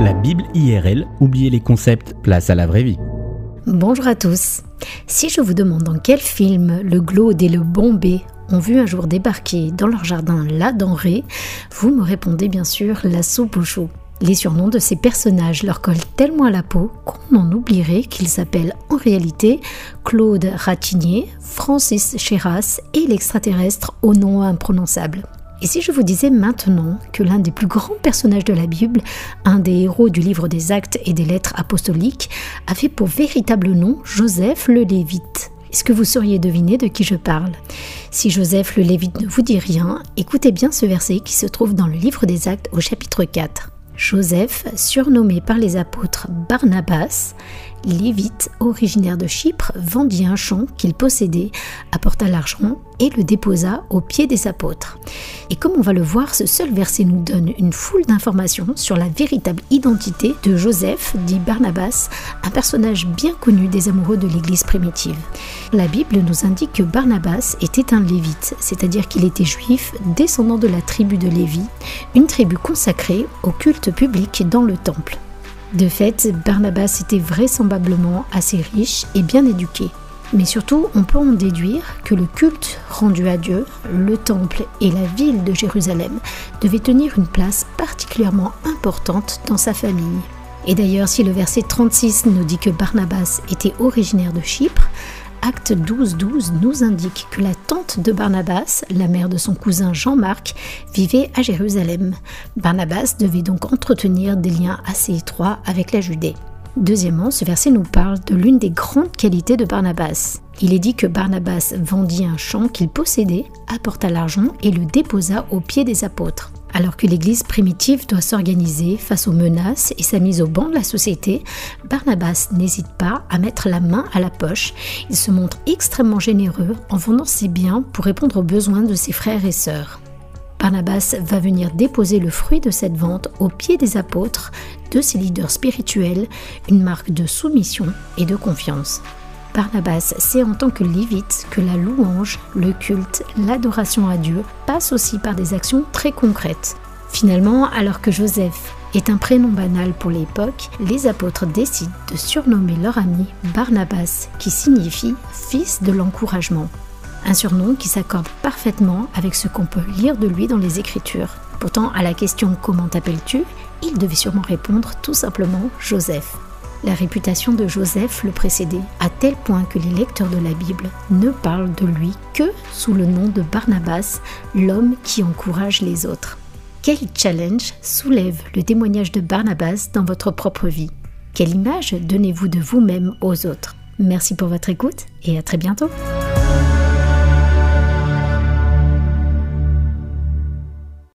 La Bible IRL, oubliez les concepts, place à la vraie vie. Bonjour à tous. Si je vous demande dans quel film le Glaude et le Bombay ont vu un jour débarquer dans leur jardin la denrée, vous me répondez bien sûr la soupe au chou. Les surnoms de ces personnages leur collent tellement à la peau qu'on en oublierait qu'ils s'appellent en réalité Claude Ratignier, Francis Chéras et l'extraterrestre au nom imprononçable. Et si je vous disais maintenant que l'un des plus grands personnages de la Bible, un des héros du livre des actes et des lettres apostoliques, avait pour véritable nom Joseph le Lévite est-ce que vous sauriez deviner de qui je parle? Si Joseph le Lévite ne vous dit rien, écoutez bien ce verset qui se trouve dans le livre des Actes au chapitre 4. Joseph, surnommé par les apôtres Barnabas, Lévite, originaire de Chypre, vendit un champ qu'il possédait, apporta l'argent et le déposa aux pieds des apôtres. Et comme on va le voir, ce seul verset nous donne une foule d'informations sur la véritable identité de Joseph, dit Barnabas, un personnage bien connu des amoureux de l'Église primitive. La Bible nous indique que Barnabas était un lévite, c'est-à-dire qu'il était juif, descendant de la tribu de Lévi, une tribu consacrée au culte public dans le temple. De fait, Barnabas était vraisemblablement assez riche et bien éduqué. Mais surtout, on peut en déduire que le culte rendu à Dieu, le temple et la ville de Jérusalem devaient tenir une place particulièrement importante dans sa famille. Et d'ailleurs, si le verset 36 nous dit que Barnabas était originaire de Chypre, Acte 12.12 12 nous indique que la tante de Barnabas, la mère de son cousin Jean-Marc, vivait à Jérusalem. Barnabas devait donc entretenir des liens assez étroits avec la Judée. Deuxièmement, ce verset nous parle de l'une des grandes qualités de Barnabas. Il est dit que Barnabas vendit un champ qu'il possédait, apporta l'argent et le déposa aux pieds des apôtres. Alors que l'Église primitive doit s'organiser face aux menaces et sa mise au banc de la société, Barnabas n'hésite pas à mettre la main à la poche. Il se montre extrêmement généreux en vendant ses biens pour répondre aux besoins de ses frères et sœurs. Barnabas va venir déposer le fruit de cette vente aux pieds des apôtres, de ses leaders spirituels, une marque de soumission et de confiance. Barnabas sait en tant que lévite que la louange, le culte, l'adoration à Dieu passent aussi par des actions très concrètes. Finalement, alors que Joseph est un prénom banal pour l'époque, les apôtres décident de surnommer leur ami Barnabas, qui signifie fils de l'encouragement. Un surnom qui s'accorde parfaitement avec ce qu'on peut lire de lui dans les Écritures. Pourtant, à la question Comment t'appelles-tu? il devait sûrement répondre tout simplement Joseph. La réputation de Joseph le précédait, à tel point que les lecteurs de la Bible ne parlent de lui que sous le nom de Barnabas, l'homme qui encourage les autres. Quel challenge soulève le témoignage de Barnabas dans votre propre vie? Quelle image donnez-vous de vous-même aux autres? Merci pour votre écoute et à très bientôt.